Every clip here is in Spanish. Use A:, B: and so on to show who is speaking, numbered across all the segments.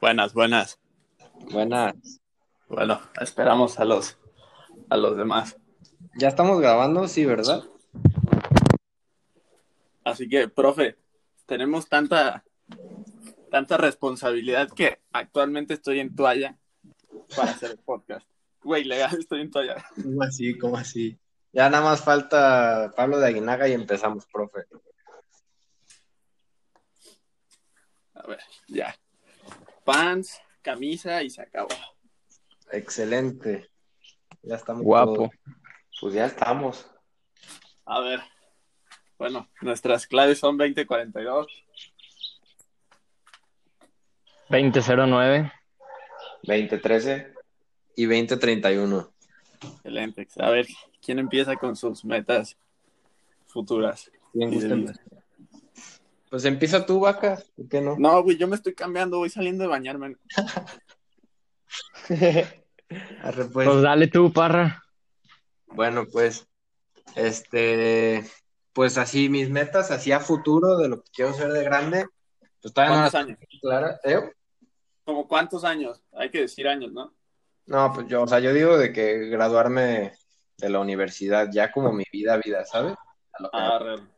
A: Buenas, buenas.
B: Buenas.
A: Bueno, esperamos a los a los demás.
B: Ya estamos grabando, sí, ¿verdad?
A: Así que, profe, tenemos tanta tanta responsabilidad que actualmente estoy en toalla para hacer el podcast. Güey, legal, estoy en toalla.
B: ¿Cómo así? ¿Cómo así? Ya nada más falta Pablo de Aguinaga y empezamos, profe.
A: A ver, ya. Pants, camisa y se acabó.
B: Excelente. Ya estamos.
C: Guapo.
B: todos. Pues ya estamos.
A: A ver. Bueno, nuestras claves son 2042.
C: 2009.
B: 2013 y 2031.
A: Excelente. A ver, ¿quién empieza con sus metas futuras?
B: Bien,
A: Y
B: gusta. Pues empieza tú, vaca. ¿Por qué no?
A: No, güey, yo me estoy cambiando, voy saliendo de bañarme.
B: Arre, pues.
C: Pues dale tú, parra.
B: Bueno, pues, este, pues así mis metas, así a futuro de lo que quiero ser de grande, pues todavía no las
A: ¿Cuántos años?
B: claras. ¿Eh?
A: ¿Como cuántos años? Hay que decir años, ¿no?
B: No, pues yo, o sea, yo digo de que graduarme de la universidad ya como mi vida, vida, ¿sabes? A lo que-
A: Ah, real.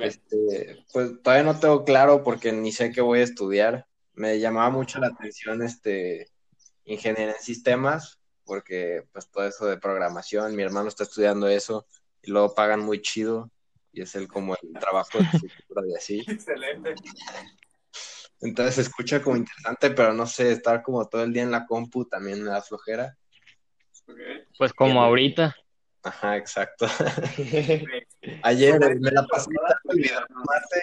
B: Este, pues todavía no tengo claro porque ni sé qué voy a estudiar. Me llamaba mucho la atención este ingeniería en sistemas, porque pues todo eso de programación, mi hermano está estudiando eso y luego pagan muy chido y es el como el trabajo de futuro y así.
A: Excelente.
B: Entonces se escucha como interesante, pero no sé, estar como todo el día en la compu también me da flojera.
C: Pues como ahorita.
B: Ajá, exacto. Ayer me la pasé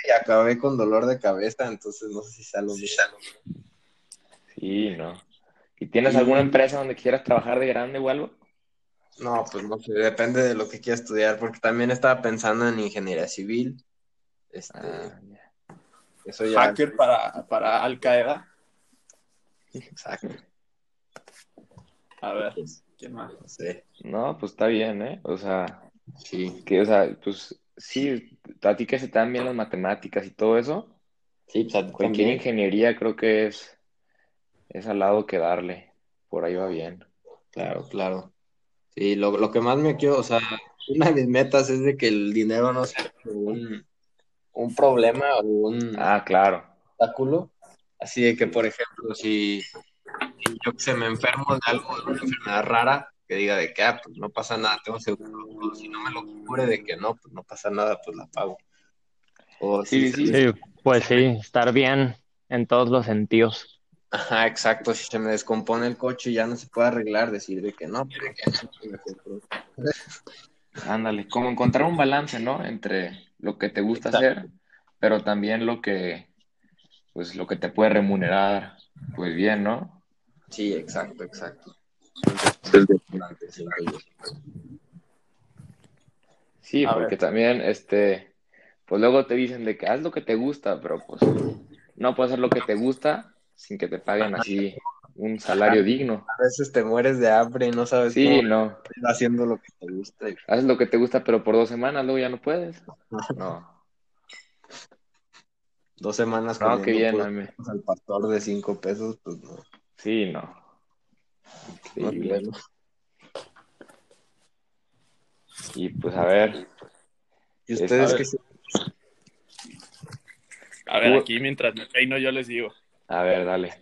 B: y acabé con dolor de cabeza, entonces no sé si sea lo mismo.
D: Sí, no. ¿Y tienes alguna empresa donde quieras trabajar de grande o algo?
B: No, pues no sé, depende de lo que quiera estudiar, porque también estaba pensando en ingeniería civil. Este,
D: Ah, ya.
B: eso ya.
A: Hacker para, para Al Qaeda.
B: Exacto.
A: A ver, ¿quién más?
B: No sé.
D: No, pues está bien, ¿eh? O sea,
B: Sí.
D: que, o sea, pues sí, a ti que se te dan bien las matemáticas y todo eso,
B: Sí, pues a ti
D: cualquier
B: también.
D: ingeniería creo que es, es al lado que darle. Por ahí va bien.
B: Claro, claro. Sí, lo, lo que más me quiero, o sea, una de mis metas es de que el dinero no sea un, un problema o un
D: Ah, claro.
B: obstáculo. Así de que, por ejemplo, si, si yo que sé, me enfermo de algo, de una enfermedad rara, que diga de que, ah, pues no pasa nada, tengo seguro. O si no me lo cubre de que no, pues no pasa nada, pues la pago. O si
D: Sí,
B: se-
D: sí.
C: Sí, pues sí, estar bien en todos los sentidos.
B: Ajá, exacto. Si se me descompone el coche y ya no se puede arreglar, decir de que no, pero que me compró.
D: Ándale, como encontrar un balance, ¿no? Entre lo que te gusta hacer, pero también lo que, pues, lo que te puede remunerar, pues bien, ¿no?
B: Sí, exacto, exacto.
D: Sí,
A: A
D: porque
A: ver.
D: también, este, pues luego te dicen de que haz lo que te gusta, pero pues no puedes hacer lo que te gusta sin que te paguen así un salario digno.
B: A veces te mueres de hambre y no sabes
D: Sí,
B: cómo
D: no,
B: ir haciendo lo que te gusta.
D: haces lo que te gusta, pero por dos semanas, luego ya no puedes. No,
B: Dos semanas
D: no, qué bien,
B: al pastor de cinco pesos, pues no.
D: Sí, no. Increíble.
B: bueno.
D: Y pues a ver,
B: ¿Y
D: Es-
B: ustedes
A: a
B: qué
A: ver.
B: se-
A: A ver, aquí mientras me peino yo les digo.
D: a ver, dale.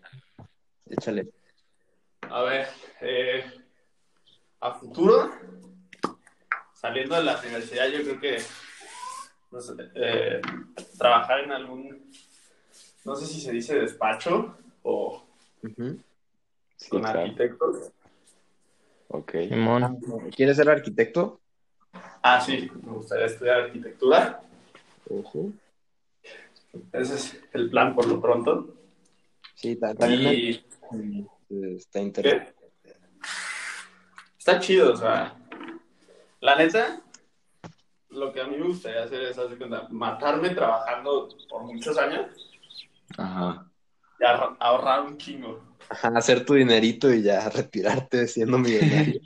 B: Échale.
A: A ver, eh, a futuro, saliendo de la universidad, yo creo que no sé, eh, trabajar en algún, no sé si se dice despacho o
B: Ujú.
D: Sí,
A: con
D: claro.
A: arquitectos.
D: Ok.
C: Simón.
B: ¿Quieres ser arquitecto?
A: Ah, sí, me gustaría estudiar arquitectura.
B: Ujú.
A: Ese es el plan por lo pronto.
B: Sí, ta- también
A: Y
B: me- está interesante.
A: ¿qué? está chido, o sea, la neta, lo que a mí me gustaría hacer es cuenta, matarme trabajando por muchos años
D: Ajá.
A: y ahor- ahorrar un chingo.
B: Ajá, hacer tu dinerito y ya retirarte siendo millonario.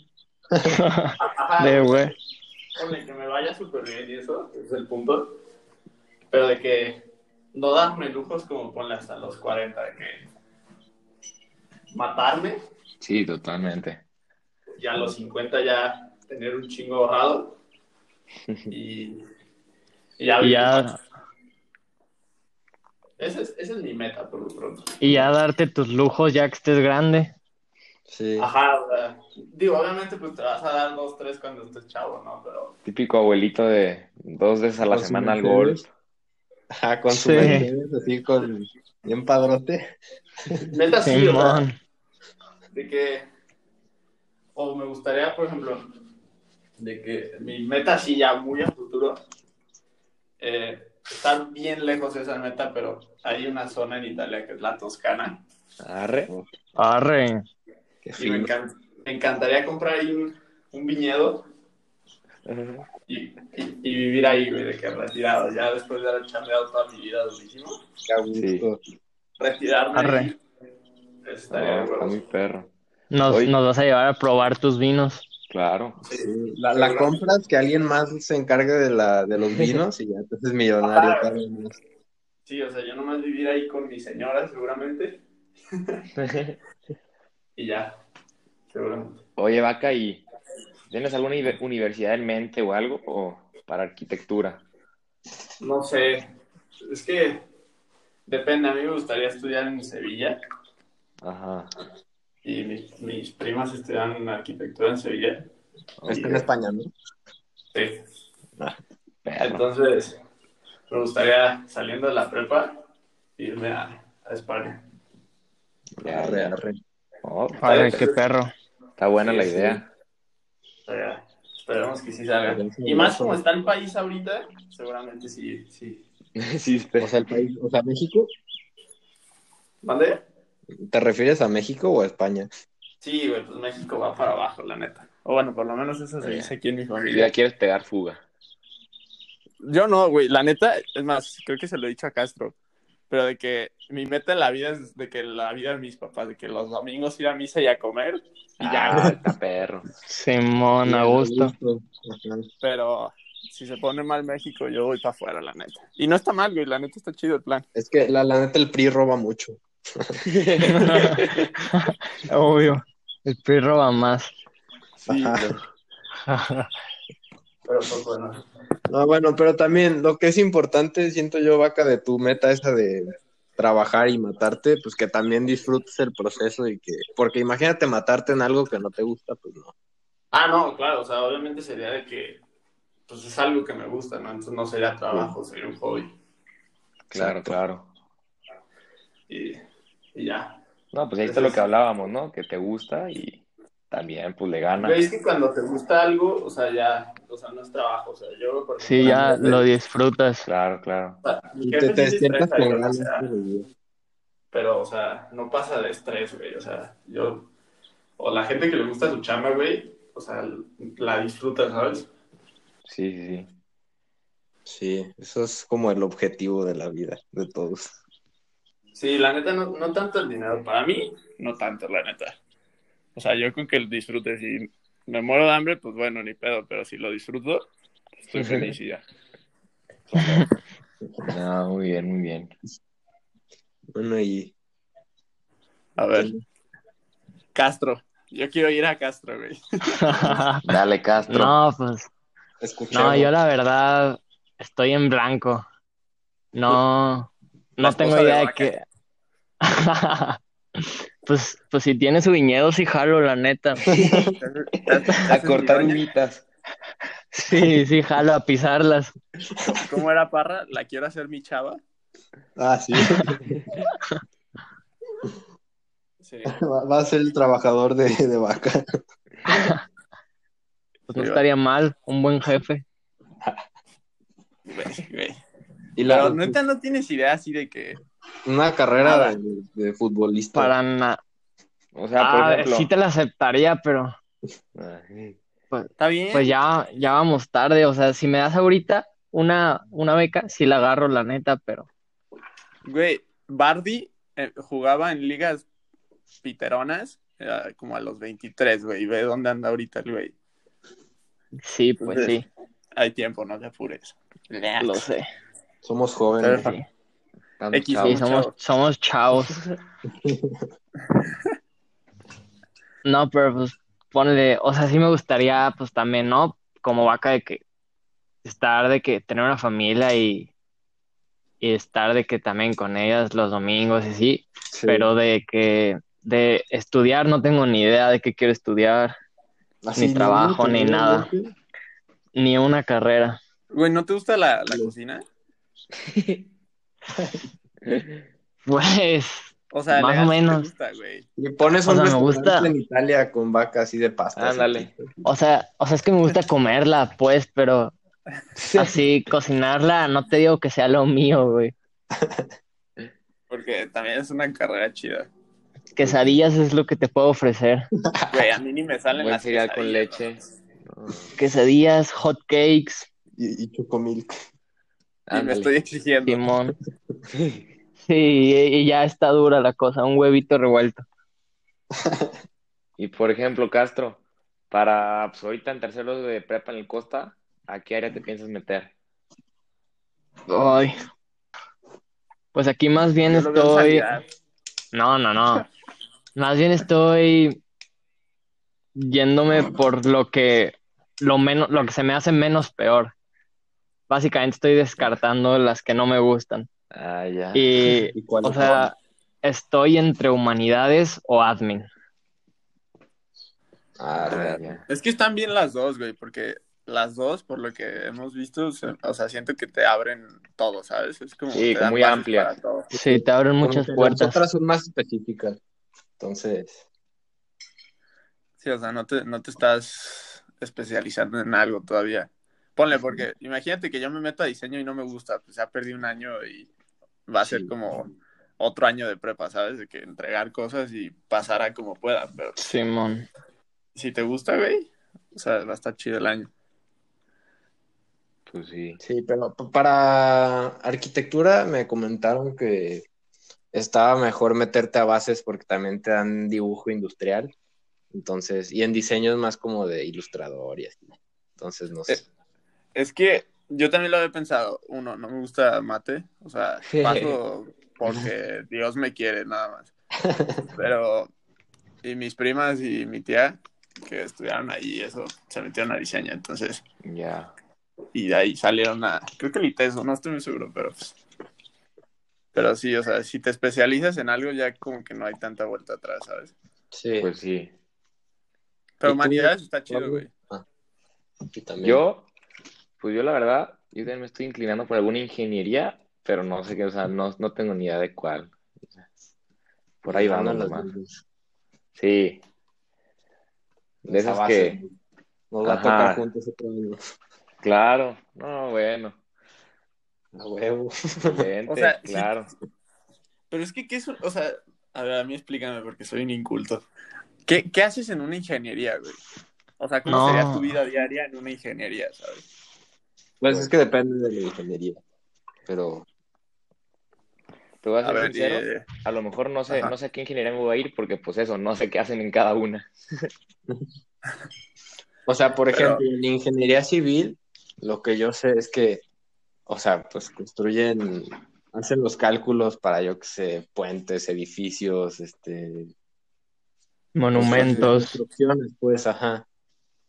C: De güey.
A: ponle que me vaya súper bien y eso, es el punto. Pero de que no darme lujos como ponle hasta los 40, de que matarme
D: Sí, totalmente.
A: y a los 50 ya tener un chingo ahorrado y, y ya,
C: Y ya,
A: Esa es, esa es mi meta por lo pronto.
C: y ya darte tus lujos ya que estés grande.
B: Sí.
A: Ajá, o sea, digo, obviamente pues te vas a dar dos, tres cuando estés chavo, ¿no? Pero
D: Típico abuelito de dos veces a la
B: Con
D: semana al golf.
B: Ajá, con su
C: Sí.
B: Mercedes, así con bien padrote.
A: neta sí, o sea,
C: Simón.
A: de que, o me gustaría, por ejemplo, de que mi meta sí ya muy a futuro, eh, estar bien lejos de esa meta, pero hay una zona en Italia que es la Toscana,
D: Arre.
C: Arre.
A: Y me, encan- me encantaría comprar ahí un, un viñedo y, y- y vivir ahí, güey, de que retirado, ya después de haber chambeado toda mi vida durísimo,
B: Qué a gusto.
A: retirarme
C: Arre.
A: ahí, estaría
D: está
A: acuerdo.
D: muy perro.
C: Nos, nos vas a llevar a probar tus vinos.
D: Claro.
B: Sí, La, la compras, que alguien más se encargue de, la, de los vinos y ya te haces millonario. Mes.
A: Sí, o sea, yo nomás vivir ahí con mi señora, seguramente, y ya, seguramente.
D: Oye, Vaca, ¿y tienes alguna universidad en mente o algo? ¿O para arquitectura?
A: No sé, es que depende, a mí me gustaría estudiar en Sevilla,
D: Ajá.
A: Y mis, mis primas estudian arquitectura en Sevilla.
B: Está en España, ¿no?
A: Sí.
D: Perro.
A: Entonces, me gustaría, saliendo de la prepa, irme a, a España.
D: Ya,
B: Arre,
D: ya.
B: arre.
D: Oh, está,
C: qué perro.
D: está buena
A: Sí,
D: la
A: sí.
D: idea.
A: Estaría- Esperemos que sí salga.
B: Sí, sí,
A: Y más
B: sí.
A: como está el país ahorita, seguramente sí, sí.
D: Sí,
B: O sea, el país, o sea, México.
A: ¿Mande?
B: ¿Te refieres a México o a España?
A: Sí, güey, pues México va para abajo, la neta. O bueno, por lo menos eso se dice aquí en mi
D: Y
A: familia.
D: ya quieres pegar fuga.
A: Yo no, güey, la neta, es más, creo que se lo he dicho a Castro, pero de que mi meta en la vida es de que la vida de mis papás, de que los domingos ir a misa y a comer, y ya,
D: Ah,
A: güey.
D: está perro.
C: Simón, a gusto.
A: Pero si se pone mal México, yo voy para afuera, la neta. Y no está mal, güey, la neta está chido el plan.
B: Es que la, la neta el PRI roba mucho.
C: Obvio. El PRI roba más.
A: Sí, güey, pero pues bueno.
B: No, bueno, pero también lo que es importante, siento yo, Vaca, de tu meta esa de trabajar y matarte, pues que también disfrutes el proceso y que, porque imagínate matarte en algo que no te gusta, pues no.
A: Ah, no, claro, o sea, obviamente sería de que, pues es algo que me gusta, ¿no? Entonces no sería trabajo, sería un hobby.
D: Claro,
B: Exacto.
D: claro.
A: Y, y ya.
D: No, pues ahí está lo que hablábamos, ¿no? Que te gusta y también, pues le gana.
A: Es que cuando te gusta algo, o sea, ya, o sea, no es trabajo, o sea, yo, por
C: Sí, ya lo disfrutas.
D: Claro, claro.
A: o sea, mi
B: Y
A: jefe
B: te, te despiertas con
A: o sea,
B: de-
A: pero, o sea, no pasa de estrés, güey, o sea, yo, o la gente que le gusta su chamba, güey, o sea, la disfruta, ¿sabes?
D: Sí, sí, sí.
B: Sí, eso es como el objetivo de la vida de todos.
A: Sí, la neta, no, no tanto el dinero. Para mí, no tanto, la neta. O sea, yo con que lo disfrute. Si me muero de hambre, pues bueno, ni pedo. Pero si lo disfruto, estoy feliz y ya.
D: No, muy bien, muy bien.
B: Bueno, y
A: A ver, Castro. Yo quiero ir a Castro, güey.
D: Dale, Castro.
C: No, pues,
B: escuchemos.
C: no, yo la verdad estoy en blanco. No,
A: La
C: no tengo
A: de
C: idea de
A: Vaca.
C: qué. Pues, pues si tiene su viñedo, sí jalo, la neta.
D: A cortar uñitas.
C: Sí, sí jalo a pisarlas.
A: ¿Cómo era Parra? La quiero hacer mi chava.
B: Ah, sí.
A: Sí.
B: Va, va a ser el trabajador de, de vaca.
C: Pues no estaría mal, un buen jefe.
A: Güey, güey.
B: Y la,
A: Pero neta no tienes idea así de que.
B: una carrera de, de futbolista.
C: Para nada.
D: O sea, por
C: Ah,
D: ejemplo.
C: sí te la aceptaría, pero
D: Ay,
A: Está bien.
C: pues ya, ya vamos tarde. O sea, si me das ahorita una, una beca, sí la agarro, la neta, pero
A: Güey, Bardi eh, jugaba en ligas piteronas eh, como a los 23, güey. Y ve dónde anda ahorita el güey.
C: sí, pues sí,
A: Hay tiempo, no te apures.
C: lo sé.
B: Somos jóvenes.
C: Sí.
A: X,
D: chavos.
C: Sí, somos, somos chavos. No, pero pues ponle, o sea, sí me gustaría, pues también, ¿no? Como vaca de que estar de que tener una familia y, y estar de que también con ellas los domingos y así,
B: Sí.
C: pero de que de estudiar no tengo ni idea de qué quiero estudiar,
B: Así,
C: ni trabajo, ni nada. ni una carrera.
A: Güey, ¿no te gusta la, la cocina?
C: Pues,
A: O sea,
C: Más o menos.
A: gusta, güey.
B: Y pones
C: O
B: un
C: sea, me gusta.
B: en Italia con vaca así de pasta.
D: Ándale.
C: o sea, o sea, es que me gusta comerla, pues, pero así cocinarla, no te digo que sea lo mío, güey.
A: Porque también es una carrera chida.
C: Quesadillas es lo que te puedo ofrecer.
A: Güey, a mí ni me salen
D: Buen
A: las
D: cereal con
A: quesadillas,
D: leche.
C: Quesadillas, hot cakes,
B: Y, y chocomilk.
A: Y me
D: ándale.
A: estoy exigiendo.
C: Simón. Sí, y, ya está dura la cosa, un huevito revuelto.
D: Y por ejemplo, Castro, para pues, ahorita en tercero de prepa en el Costa, ¿a qué área te piensas meter?
C: Ay. Pues aquí más bien
A: Yo
C: estoy. No, no, no. Más bien estoy yéndome por lo que lo menos, lo que se me hace menos peor. Básicamente estoy descartando las que no me gustan.
D: Ah, ya.
C: Y,
B: ¿Y cuál
C: o
B: es?
C: sea, estoy entre humanidades o admin.
B: Ah,
D: Ah, ya.
A: Es que están bien las dos, güey, porque las dos, por lo que hemos visto, se- o sea, siento que te abren todo, ¿sabes? Es como
D: Sí,
A: te
D: muy amplia.
A: para todo.
C: Sí, te abren muchas puertas.
B: Las otras son más específicas. Entonces,
A: Sí, o sea, no te, no te estás especializando en algo todavía. Ponle, porque imagínate que yo me meto a diseño y no me gusta, pues ya perdí un año y va a ser
B: Sí.
A: como otro año de prepa, ¿sabes? De que entregar cosas y pasar a como pueda, pero
C: Simón.
A: si te gusta, güey, o sea, va a estar chido el año.
D: Pues sí.
B: sí, pero para arquitectura me comentaron que estaba mejor meterte a bases porque también te dan dibujo industrial. Entonces, y en diseño es más como de ilustrador y así. Entonces, no sé.
A: Es que yo también lo había pensado. Uno, no me gusta mate. O sea, paso porque Dios me quiere, nada más. Pero, y mis primas y mi tía, que estudiaron ahí, eso, se metieron a diseño. Entonces,
D: Ya.
A: y de ahí salieron a, creo que el ITESO, no estoy muy seguro, pero pues. Pero sí, o sea, si te especializas en algo, ya como que no hay tanta vuelta atrás, ¿sabes?
B: Sí,
D: Pues sí.
A: Pero
B: ¿Y tú,
A: humanidades está chido, güey.
B: y también.
D: Yo, pues yo la verdad, yo también me estoy inclinando por alguna ingeniería, pero no sé qué, o sea, no, no tengo ni idea de cuál. Por ahí
B: las
D: nomás.
B: dos.
D: Sí. De
B: Esa
D: esas
B: base.
D: que,
B: Nos va a tocar juntos otro año.
D: claro, no, bueno,
B: A huevo.
D: excelente,
A: O sea, sí.
D: claro.
A: Pero es que, ¿qué es un- O sea, a ver, a mí explícame porque soy un inculto. ¿Qué, qué haces en una ingeniería, güey? O sea, ¿cómo
C: No.
A: sería tu vida diaria en una ingeniería, sabes?
B: Pues es que depende de la ingeniería. Pero
D: Te voy a
A: A
D: ser
A: ver,
D: sincero,
A: eh,
D: a lo mejor no sé,
A: Ajá.
D: no sé a qué ingeniería me voy a ir porque pues eso, no sé qué hacen en cada una.
B: O sea, por
A: Pero-
B: ejemplo, en ingeniería civil, lo que yo sé es que, o sea, pues construyen, hacen los cálculos para, yo qué sé, puentes, edificios, este...
C: Monumentos.
B: Construcciones, pues, ajá,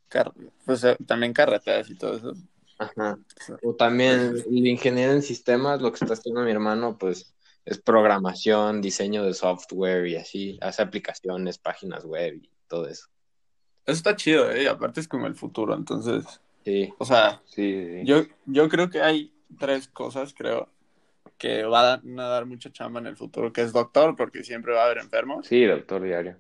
A: car- pues, eh, también carreteras y todo eso.
B: Ajá. O también el ingeniero en sistemas, lo que está haciendo mi hermano, pues, es programación, diseño de software y así, hace aplicaciones, páginas web y todo eso.
A: Eso está chido, ¿eh? Y aparte es como el futuro, entonces.
B: Sí,
A: O sea,
D: sí.
A: yo, yo creo que hay tres cosas, creo, que van a dar mucha chamba en el futuro, que es doctor, porque siempre va a haber enfermos.
D: Sí, doctor diario.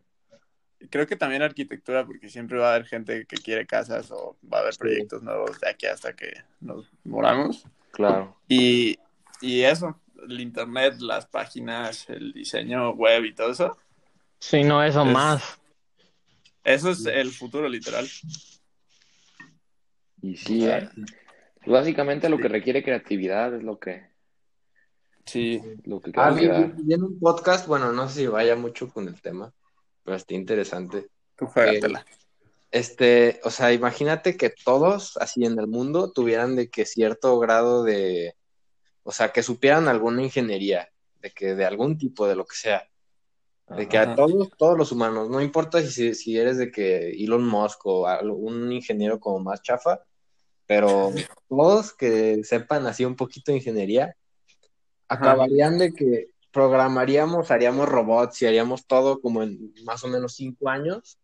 A: Creo que también arquitectura, porque siempre va a haber gente que quiere casas o va a haber
B: Sí.
A: proyectos nuevos de aquí hasta que nos moramos.
D: Claro.
A: Y, y eso, el internet, las páginas, el diseño web y todo eso,
C: Sí, no, eso
A: Es-
C: más.
A: eso es el futuro literal.
D: Y sí, ¿eh? Básicamente lo que requiere creatividad es lo que,
A: Sí,
D: lo que
B: Ah, vi, vi- vi en un podcast, bueno, no sé si vaya mucho con el tema, pero está interesante.
A: tú juégatela.
B: Este, o sea, imagínate que todos así en el mundo tuvieran de que cierto grado de, o sea, que supieran alguna ingeniería de que de algún tipo, de lo que sea. De que a todos, todos los humanos, no importa si, si eres de que Elon Musk o un ingeniero como más chafa, pero todos que sepan así un poquito de ingeniería, acabarían de que programaríamos, haríamos robots y haríamos todo como en más o menos cinco años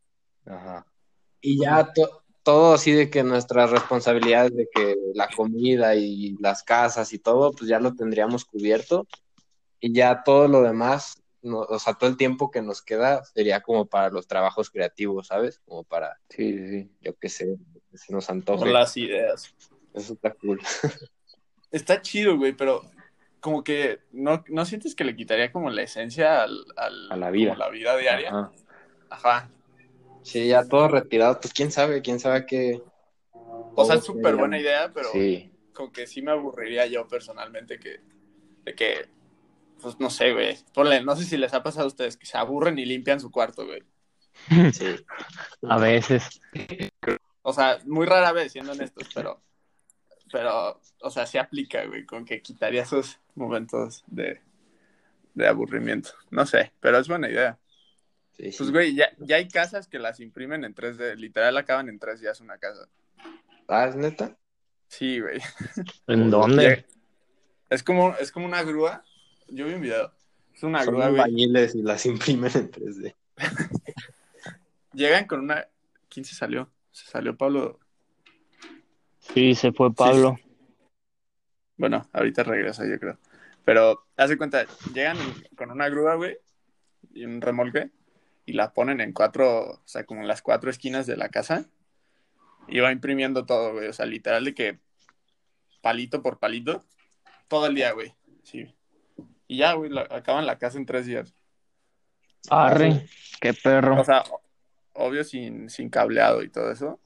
D: Ajá.
B: y ya to- todo así de que nuestras responsabilidades de que la comida y las casas y todo, pues ya lo tendríamos cubierto y ya todo lo demás, no- o sea, todo el tiempo que nos queda sería como para los trabajos creativos, ¿sabes? Como para,
D: Sí, sí, sí.
B: yo qué sé, que se nos antoje.
A: las ideas.
B: Eso está cool.
A: Está chido, güey, pero como que no, no sientes que le quitaría como la esencia al, al-
D: A la vida.
A: la vida diaria.
D: Ajá.
A: Ajá.
B: Sí, ya todo retirado, pues quién sabe, quién sabe qué.
A: O sea, es súper buena idea, pero
D: Sí.
A: como que sí me aburriría yo personalmente que, de que, pues no sé, güey. Ponle, no sé si les ha pasado a ustedes que se aburren y limpian su cuarto, güey.
B: Sí.
C: A veces.
A: O sea, muy rara vez, siendo honestos, pero, pero, o sea, sí aplica, güey, con que quitaría esos momentos de, de aburrimiento. No sé, pero es buena idea.
B: Sí, sí.
A: Pues, güey, ya, ya hay casas que las imprimen en 3D, literal acaban en 3 días una casa.
B: Ah, ¿es neta?
A: Sí, güey.
C: ¿En dónde?
A: Es como, es como una grúa. Yo vi un video. Es una
B: Son
A: grúa, güey.
B: albañiles y las imprimen en 3D.
A: Llegan con una. ¿Quién se salió? Se salió Pablo.
C: Sí, se fue Pablo.
A: Bueno, ahorita regresa, yo creo. Pero, haz de cuenta, llegan con una grúa, güey, y un remolque, y la ponen en cuatro, o sea, como en las cuatro esquinas de la casa, y va imprimiendo todo, güey. O sea, literal de que palito por palito, todo el día, güey. Sí. Y ya, güey, la- acaban la casa en tres días.
C: Arre, qué perro.
A: O sea, obvio sin, sin cableado y todo eso,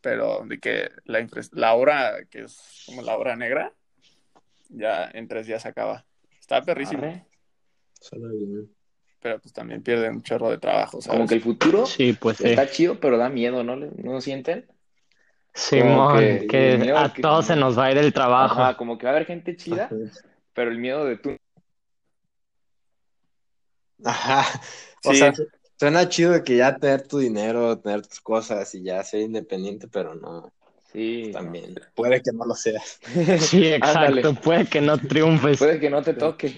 A: pero de que la, la hora, que es como la hora negra, ya en tres días acaba. Está perrísimo,
D: Arre.
B: Suena bien.
A: pero pues también pierde un chorro de trabajo, ¿sabes?
D: Como que el futuro
C: Sí, pues sí.
D: está chido, pero da miedo, ¿no? ¿No lo sienten?
C: Simón,
D: que-
C: que,
D: miedo
C: a
D: que-
C: todos se nos va a ir el trabajo.
D: Ajá, como que va a haber gente chida, pero el miedo de tú.
B: Ajá. O
A: Sí.
B: sea, su- suena chido de que ya tener tu dinero, tener tus cosas y ya ser independiente, pero no,
D: Sí.
B: también. Puede que no lo seas.
C: Sí, exacto.
D: Ándale.
C: Puede que no triunfes.
D: Puede que no te toque.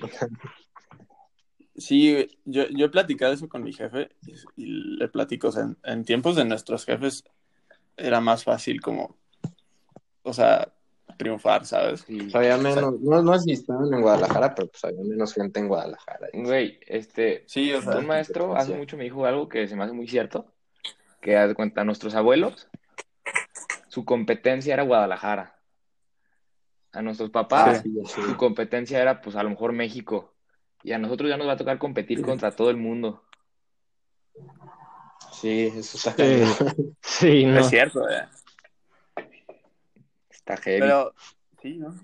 A: Sí, yo, yo he platicado eso con mi jefe y, y le platico, o sea, en, en tiempos de nuestros jefes era más fácil como, o sea, triunfar, ¿sabes?
D: Sí.
B: O sea, había menos, no, no estaban en Guadalajara, pero pues había menos gente en Guadalajara.
D: Güey, este,
A: Sí, o sea,
D: un maestro hace mucho me dijo algo que se me hace muy cierto, que haz de cuenta, nuestros abuelos, su competencia era Guadalajara. A nuestros papás,
B: sí, ya
D: su competencia era, pues, a lo mejor México. Y a nosotros ya nos va a tocar competir contra todo el mundo.
B: Sí, eso está
C: Sí.
B: cañón.
C: Sí, no.
A: es cierto, eh.
D: Está heavy.
A: Pero, sí, ¿no?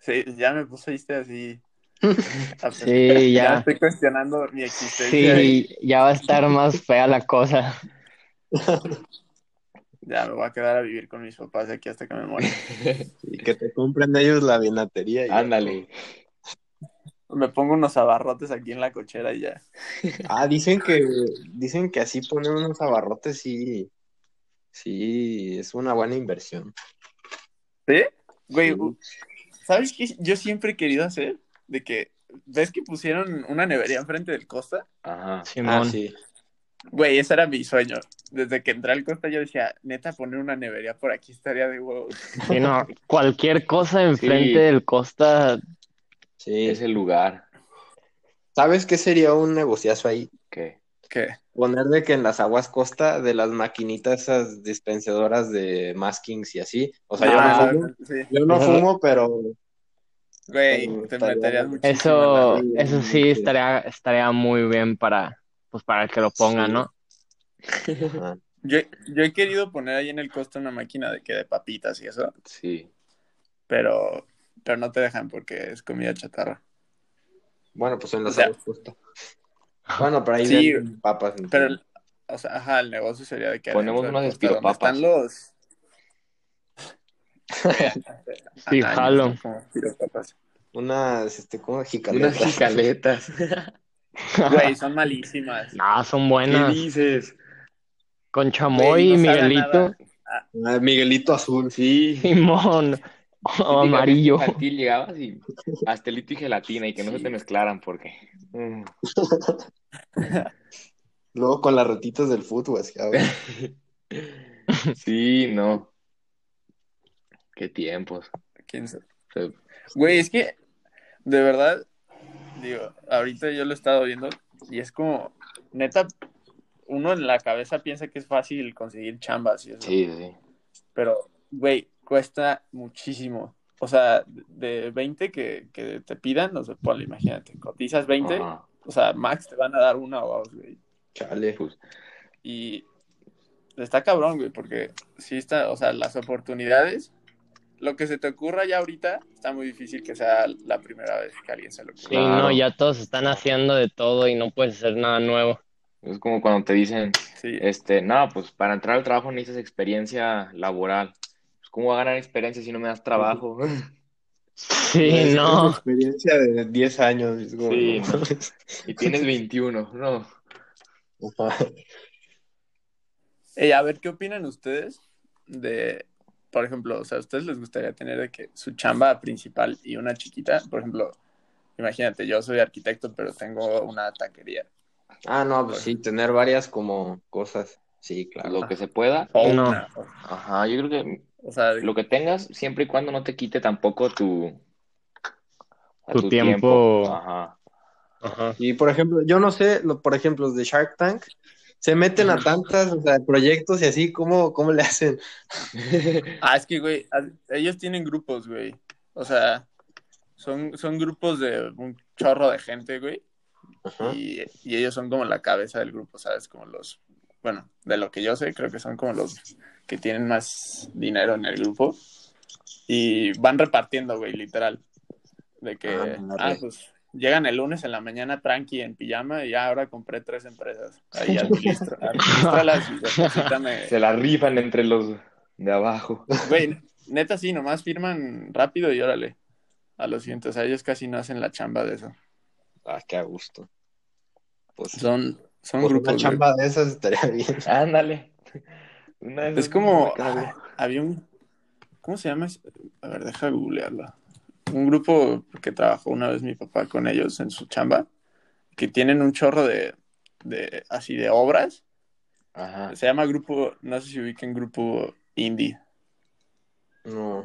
A: Sí, ya me pusiste así.
C: Sí,
A: pensar.
C: ya.
A: estoy cuestionando mi existencia.
C: Sí, ya va a estar más fea la cosa.
A: Ya me voy a quedar a vivir con mis papás de aquí hasta que me muera.
B: Y que te compren ellos la vinatería. y ya.
D: Ándale.
A: Me pongo unos abarrotes aquí en la cochera y ya.
B: Ah, dicen que, dicen que así poner unos abarrotes sí, sí, es una buena inversión.
A: ¿Sí? Güey,
B: Sí.
A: ¿sabes qué yo siempre he querido hacer? De que, ¿ves que pusieron una nevería enfrente del Costa?
D: Ajá.
B: Ah,
C: Simón.
B: sí.
A: Güey, ese era mi sueño. Desde que entré al Costa yo decía, neta, poner una nevería por aquí estaría de huevos.
C: Sí, no. Cualquier cosa enfrente
D: Sí.
C: del Costa.
B: Sí.
D: Es el lugar
B: ¿Sabes qué sería un negociazo ahí?
D: que...
A: ¿Qué?
B: Poner de que en las aguas costa de las maquinitas esas dispensadoras de maskings y así. O sea,
A: Ah,
B: yo no fumo,
A: sí.
B: yo no fumo, pero
A: Güey,
B: Pero
A: te meterías muchísimo.
C: Eso,
B: Sí,
C: eso sí estaría, estaría muy bien para, pues para que lo pongan,
B: Sí.
C: ¿no?
B: Ajá.
A: Yo, yo he querido poner ahí en el Costa una máquina de que de papitas y eso,
D: Sí.
A: pero, pero no te dejan porque es comida chatarra.
B: bueno, pues en las
A: O sea.
B: Bueno, pero ahí
A: sí,
B: venden papas.
A: Pero, o sea, ajá, el negocio sería de que
D: Ponemos unas espiropapas.
A: están los...
C: Sí,
A: Ajá,
C: jalo.
B: unas, este, ¿cómo?
D: Unas
B: Jicaletas.
D: jicaletas.
A: Güey, son malísimas.
C: No, son
D: ¿Qué
C: buenas.
D: dices?
C: Con chamoy y
A: no
C: Miguelito.
A: nada.
B: Ah, Miguelito Azul.
D: Sí.
C: Simón. O amarillo.
D: Infantil llegabas y pastelito y gelatina y que no se te mezclaran porque. mm,
B: Luego con las retitas del fútbol, ver.
D: Sí, no. Qué tiempos.
A: ¿Quién sabe? Güey, es que, de verdad, digo, ahorita yo lo he estado viendo y es como, neta, uno en la cabeza piensa que es fácil conseguir chambas y eso,
D: Sí, sí.
A: pero, güey, cuesta muchísimo. O sea, de 20 que, que te pidan, no sé, ponle, imagínate, cotizas 20,
D: Ajá.
A: o sea, max te van a dar una o dos, güey.
B: Chale.
D: Pues,
A: Y está cabrón, güey, porque sí está, o sea, las oportunidades, lo que se te ocurra ya ahorita, está muy difícil que sea la primera vez que alguien se lo ocurra.
C: Sí, no, ya todos están haciendo de todo y no puedes hacer nada nuevo.
D: Es como cuando te dicen,
A: Sí,
D: este, no, pues para entrar al trabajo necesitas experiencia laboral. Pues, ¿cómo voy a ganar experiencia si no me das trabajo?
C: Sí,
B: Es
C: no.
B: experiencia de 10 años. es como,
D: Sí,
B: no.
D: Y tienes 21, no.
B: Ajá.
A: Ey, a ver, ¿qué opinan ustedes de, por ejemplo, o sea, ¿a ustedes les gustaría tener de que su chamba principal y una chiquita? Por ejemplo, imagínate, yo soy arquitecto, pero tengo una taquería.
B: Ah, no, pues sí, tener varias como cosas. Sí, claro.
D: Lo que se pueda.
A: O
C: No.
A: una. o-
D: Ajá, yo creo que
A: O sea,
D: lo que tengas, siempre y cuando no te quite tampoco tu, a
C: Tu tiempo.
D: Ajá.
C: Ajá.
B: Y por ejemplo, yo no sé, lo- por ejemplo, los de Shark Tank se meten a tantas, o sea, proyectos y así, ¿cómo, cómo le hacen?
A: Ah, es que, güey, ellos tienen grupos, güey. O sea, son, son grupos de un chorro de gente, güey. Y, y ellos son como la cabeza del grupo, ¿sabes? Como los, bueno, de lo que yo sé, creo que son como los que tienen más dinero en el grupo. Y van repartiendo, güey, literal. De que,
B: Ah,
A: ah, pues llegan el lunes en la mañana tranqui en pijama y ya ahora compré tres empresas. Ahí administra, administralas y deposítame.
D: Se la rifan entre los de abajo.
A: Güey, neta sí, nomás firman rápido y órale. A los siguientes, o sea, ellos casi no hacen la chamba de eso.
B: Ah, qué a gusto. Pues,
A: Son, son
B: pues
A: grupos.
B: una
A: güey.
B: chamba de esas estaría bien.
D: Ándale. Una
A: Es como, ah, había un, ¿cómo se llama? A ver, deja googlearlo. Un grupo que trabajó una vez mi papá con ellos en su chamba, que tienen un chorro de, de así de obras.
D: Ajá.
A: Se llama grupo, no sé si ubiquen grupo indie.
B: No.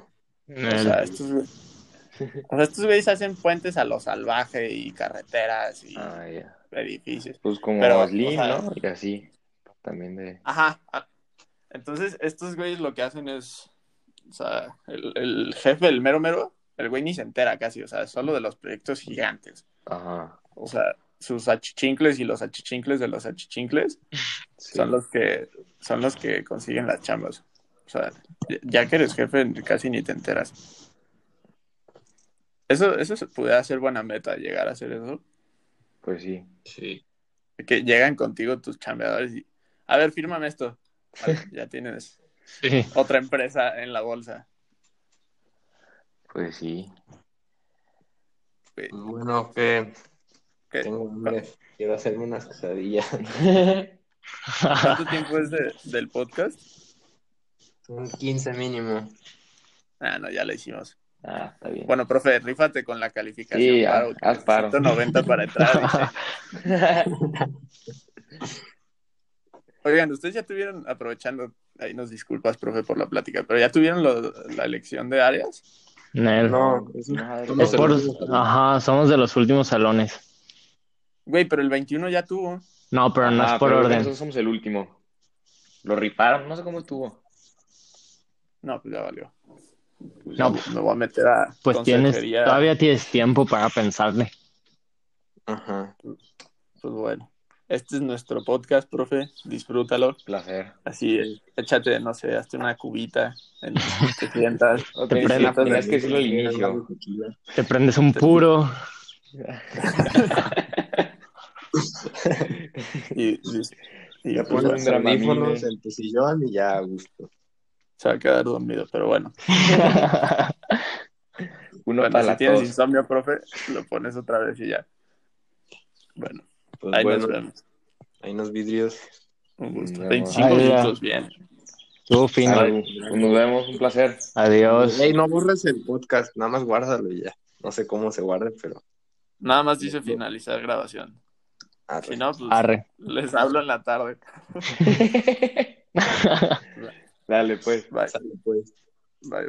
A: O sea, estos, o sea, estos güeyes hacen puentes a lo salvaje y carreteras y
D: Ah,
A: edificios.
D: Pues como
A: Pero,
D: Slim,
A: o sea-
D: ¿no? Y así. También de.
A: Ajá. ah, Entonces, estos güeyes lo que hacen es, o sea, el, el jefe, el mero mero, el güey ni se entera casi, o sea, es solo de los proyectos gigantes.
D: Ajá.
A: O sea, sus achichincles y los achichincles de los achichincles
D: Sí.
A: son los que son los que consiguen las chambas. O sea, ya que eres jefe, casi ni te enteras. Eso, eso se pudiera ser buena meta, llegar a hacer eso.
D: Pues sí.
B: Sí.
A: Que llegan contigo tus chambeadores y, a ver, fírmame esto. Vale, ya tienes
C: Sí.
A: otra empresa en la bolsa.
D: Pues sí.
B: Pues bueno, que
A: ¿Qué?
B: tengo hambre. Quiero hacerme unas quesadillas.
A: ¿Cuánto tiempo es de- del podcast?
B: Un 15 mínimo.
A: Ah, no, ya lo hicimos.
D: Ah, está bien.
A: Bueno, profe, rífate con la calificación.
D: Sí,
A: paro,
D: haz- haz
A: que
D: paro.
A: 190 para entrar. Oigan, ustedes ya tuvieron, aprovechando, ahí nos disculpas, profe, por la plática, pero ya tuvieron lo- la elección de áreas.
B: No, es,
C: Es por-. Ajá, somos de los últimos salones.
A: Güey, pero el 21 ya tuvo.
C: No, pero no es por
D: pero
C: orden.
D: Nosotros somos el último. Lo riparon, no sé cómo estuvo.
A: No, pues ya valió. Pues
C: No.
A: ya me voy a meter a
C: Pues tienes, todavía tienes tiempo para pensarle.
B: Ajá.
A: Pues bueno, este es nuestro podcast, profe. Disfrútalo.
D: Placer.
A: Así, échate, no sé, hazte una cubita en te sientas.
C: Te
D: tenías,
C: prendo-
D: tenías que decirlo al inicio.
C: Te prendes un puro.
A: Y, y, y,
B: Te
A: pues,
B: pones los en tu sillón y ya a gusto.
A: Se va a quedar dormido, pero bueno.
D: Uno
A: Bueno,
D: para
A: si tienes insomnio, profe, lo pones otra vez y ya. Bueno,
B: Pues
A: ahí
B: bueno,
A: nos vemos.
B: ahí nos vidrios.
A: Un gusto.
D: Nos vemos.
A: 25
C: Ay, ya.
A: minutos, bien.
C: Estuvo fino.
D: Salud. Nos vemos, un placer.
C: Adiós.
B: Ey, no borres el podcast, nada más guárdalo y ya. No sé cómo se guarde, pero.
A: Nada más dice finalizar grabación.
B: arre.
A: Si no, pues
C: Arre.
A: les hablo en la tarde.
D: Dale, pues.
A: Bye.
B: Pues.
A: Bye.